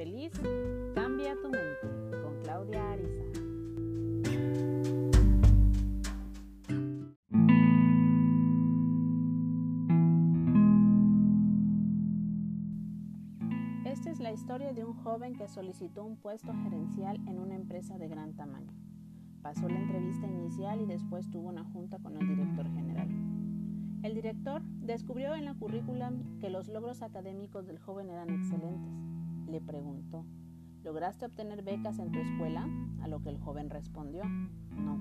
feliz, cambia tu mente con Claudia Ariza. Esta es la historia de un joven que solicitó un puesto gerencial en una empresa de gran tamaño. Pasó la entrevista inicial y después tuvo una junta con el director general. El director descubrió en la currícula que los logros académicos del joven eran excelentes. Le preguntó, ¿lograste obtener becas en tu escuela? A lo que el joven respondió, no.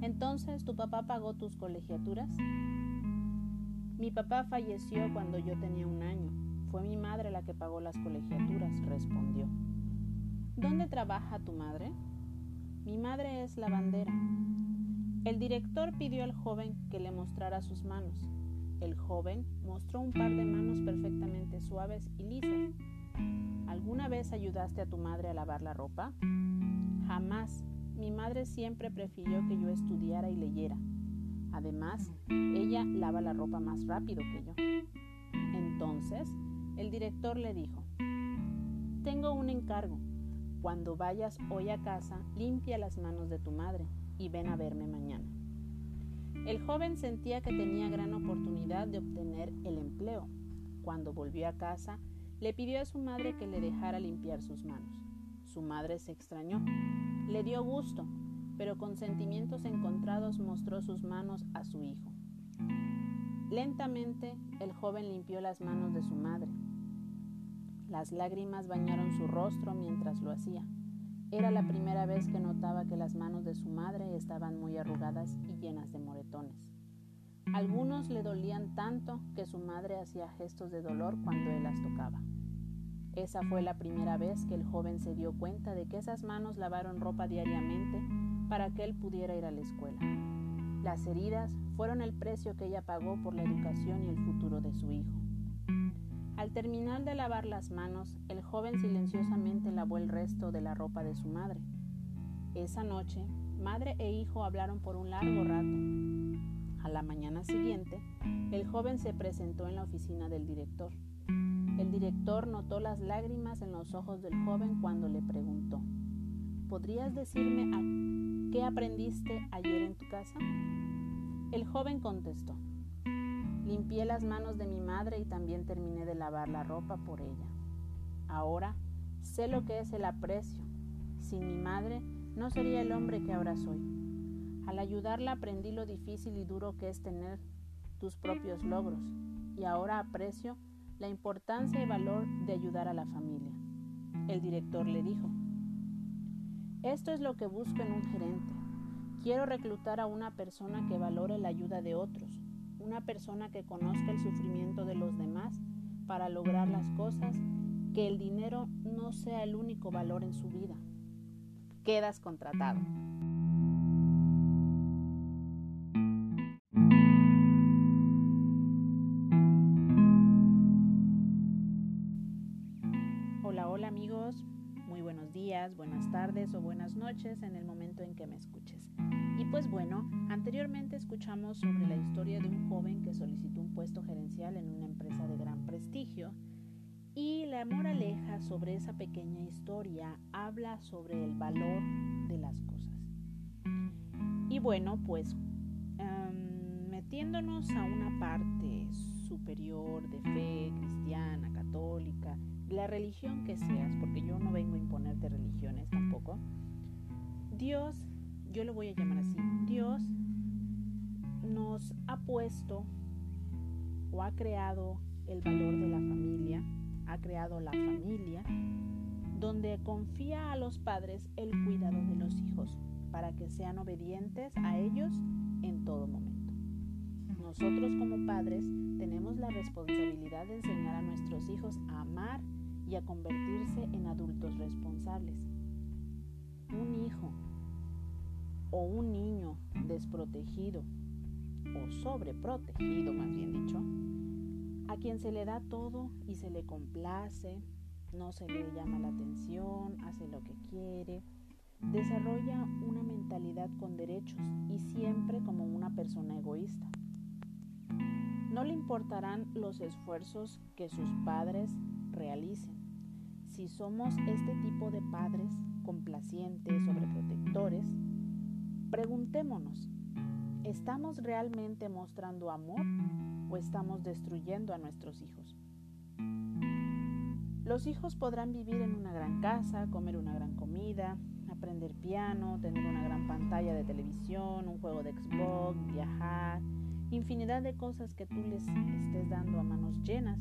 Entonces, ¿tu papá pagó tus colegiaturas? Mi papá falleció cuando yo tenía un año. Fue mi madre la que pagó las colegiaturas, respondió. ¿Dónde trabaja tu madre? Mi madre es lavandera. El director pidió al joven que le mostrara sus manos. El joven mostró un par de manos perfectamente suaves y lisas. ¿Alguna vez ayudaste a tu madre a lavar la ropa? Jamás. Mi madre siempre prefirió que yo estudiara y leyera. Además, ella lava la ropa más rápido que yo. Entonces, el director le dijo, tengo un encargo. Cuando vayas hoy a casa, limpia las manos de tu madre y ven a verme mañana. El joven sentía que tenía gran oportunidad de obtener el empleo. Cuando volvió a casa, le pidió a su madre que le dejara limpiar sus manos. Su madre se extrañó. Le dio gusto, pero con sentimientos encontrados mostró sus manos a su hijo. Lentamente el joven limpió las manos de su madre. Las lágrimas bañaron su rostro mientras lo hacía. Era la primera vez que notaba que las manos de su madre estaban muy arrugadas y llenas de moretones. Algunos le dolían tanto que su madre hacía gestos de dolor cuando él las tocaba. Esa fue la primera vez que el joven se dio cuenta de que esas manos lavaron ropa diariamente para que él pudiera ir a la escuela. Las heridas fueron el precio que ella pagó por la educación y el futuro de su hijo. Al terminar de lavar las manos, el joven silenciosamente lavó el resto de la ropa de su madre. Esa noche, madre e hijo hablaron por un largo rato. A la mañana siguiente, el joven se presentó en la oficina del director. El director notó las lágrimas en los ojos del joven cuando le preguntó, ¿podrías decirme qué aprendiste ayer en tu casa? El joven contestó, Limpié las manos de mi madre y también terminé de lavar la ropa por ella. Ahora sé lo que es el aprecio. Sin mi madre no sería el hombre que ahora soy. Al ayudarla aprendí lo difícil y duro que es tener tus propios logros y ahora aprecio la importancia y valor de ayudar a la familia. El director le dijo, esto es lo que busco en un gerente. Quiero reclutar a una persona que valore la ayuda de otros, una persona que conozca el sufrimiento de los demás para lograr las cosas, que el dinero no sea el único valor en su vida. Quedas contratado. Días, buenas tardes o buenas noches en el momento en que me escuches. Y pues bueno, anteriormente escuchamos sobre la historia de un joven que solicitó un puesto gerencial en una empresa de gran prestigio y la moraleja sobre esa pequeña historia habla sobre el valor de las cosas. Y bueno, pues um, metiéndonos a una parte superior de fe cristiana, católica, la religión que seas, porque yo no vengo a imponerte religiones tampoco, Dios yo lo voy a llamar así, Dios nos ha puesto o ha creado el valor de la familia, ha creado la familia, donde confía a los padres el cuidado de los hijos para que sean obedientes a ellos en todo momento. Nosotros como padres tenemos la responsabilidad de enseñar a nuestros hijos a amar y a convertirse en adultos responsables. Un hijo o un niño desprotegido o sobreprotegido, más bien dicho, a quien se le da todo y se le complace, no se le llama la atención, hace lo que quiere, desarrolla una mentalidad con derechos y siempre como una persona egoísta. No le importarán los esfuerzos que sus padres realicen. Si somos este tipo de padres complacientes, sobreprotectores, preguntémonos, ¿estamos realmente mostrando amor o estamos destruyendo a nuestros hijos? Los hijos podrán vivir en una gran casa, comer una gran comida, aprender piano, tener una gran pantalla de televisión, un juego de Xbox, viajar, infinidad de cosas que tú les estés dando a manos llenas.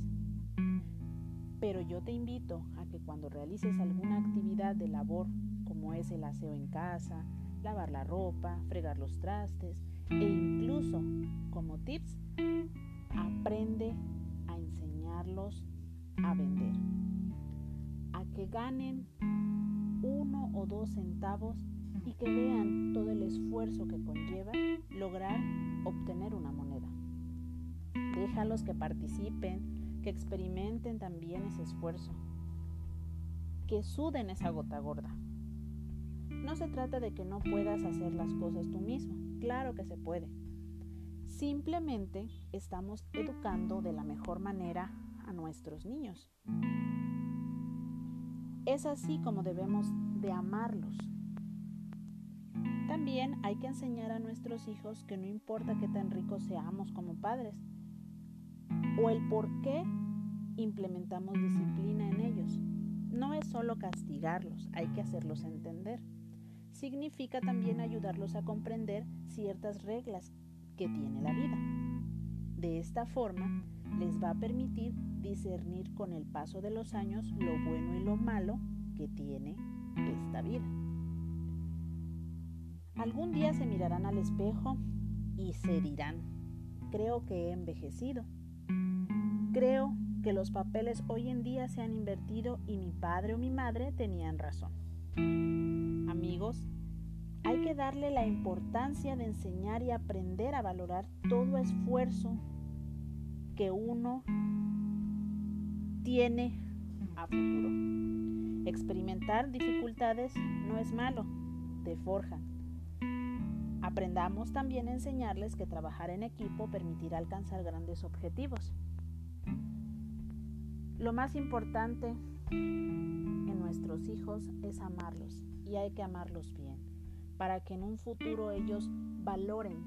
Pero yo te invito a que cuando realices alguna actividad de labor, como es el aseo en casa, lavar la ropa, fregar los trastes e incluso como tips, aprende a enseñarlos a vender, a que ganen uno o dos centavos y que vean todo el esfuerzo que conlleva lograr obtener una moneda. Déjalos que participen, que experimenten también ese esfuerzo, que suden esa gota gorda. No se trata de que no puedas hacer las cosas tú mismo, claro que se puede. Simplemente estamos educando de la mejor manera a nuestros niños. Es así como debemos de amarlos. También hay que enseñar a nuestros hijos que no importa qué tan ricos seamos como padres o el por qué implementamos disciplina en ellos. No es solo castigarlos, hay que hacerlos entender. Significa también ayudarlos a comprender ciertas reglas que tiene la vida. De esta forma, les va a permitir discernir con el paso de los años lo bueno y lo malo que tiene esta vida. Algún día se mirarán al espejo y se dirán, creo que he envejecido. Creo que los papeles hoy en día se han invertido y mi padre o mi madre tenían razón. Amigos, hay que darle la importancia de enseñar y aprender a valorar todo esfuerzo que uno tiene a futuro. Experimentar dificultades no es malo, te forjan. Aprendamos también a enseñarles que trabajar en equipo permitirá alcanzar grandes objetivos. Lo más importante en nuestros hijos es amarlos y hay que amarlos bien para que en un futuro ellos valoren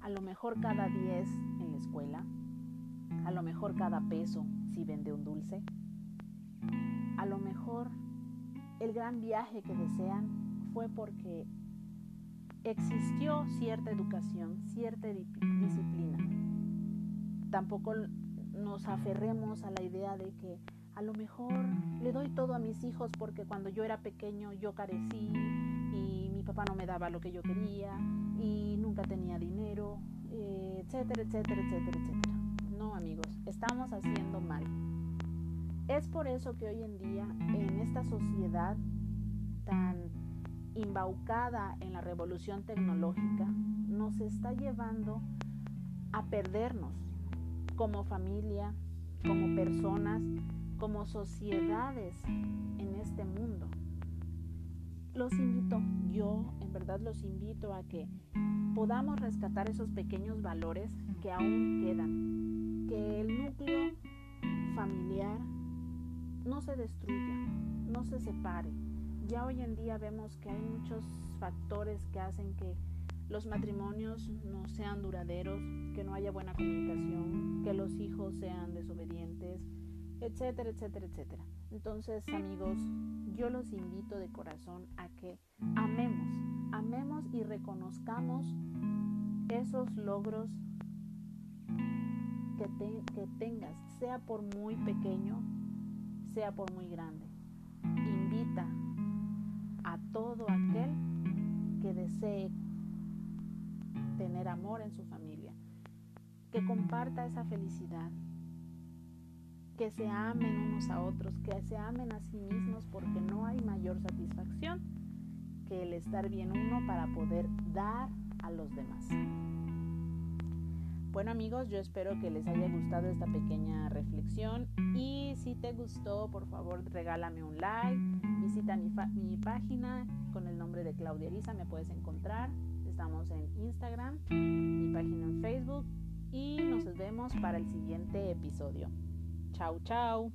a lo mejor cada 10 en la escuela, a lo mejor cada peso si vende un dulce, a lo mejor el gran viaje que desean fue porque existió cierta educación, cierta disciplina. Tampoco nos aferremos a la idea de que a lo mejor le doy todo a mis hijos porque cuando yo era pequeño yo carecí y mi papá no me daba lo que yo quería y nunca tenía dinero, eh, etcétera, etcétera, etcétera, etcétera. No, amigos, estamos haciendo mal. Es por eso que hoy en día, en esta sociedad tan embaucada en la revolución tecnológica, nos está llevando a perdernos como familia, como personas, como sociedades en este mundo. Los invito, yo en verdad los invito a que podamos rescatar esos pequeños valores que aún quedan, que el núcleo familiar no se destruya, no se separe. Ya hoy en día vemos que hay muchos factores que hacen que los matrimonios no sean duraderos, que no haya buena comunicación, que los hijos sean desobedientes, etcétera, etcétera, etcétera. Entonces, amigos, yo los invito de corazón a que amemos, amemos y reconozcamos esos logros que, que tengas, sea por muy pequeño sea por muy grande. Invita a todo aquel que desee tener amor en su familia, que comparta esa felicidad, que se amen unos a otros, que se amen a sí mismos porque no hay mayor satisfacción que el estar bien uno para poder dar a los demás. Bueno amigos, yo espero que les haya gustado esta pequeña reflexión y si te gustó, por favor regálame un like, visita mi, mi página con el nombre de Claudia Ariza, me puedes encontrar, en Instagram, mi página en Facebook y nos vemos para el siguiente episodio. Chao, chao.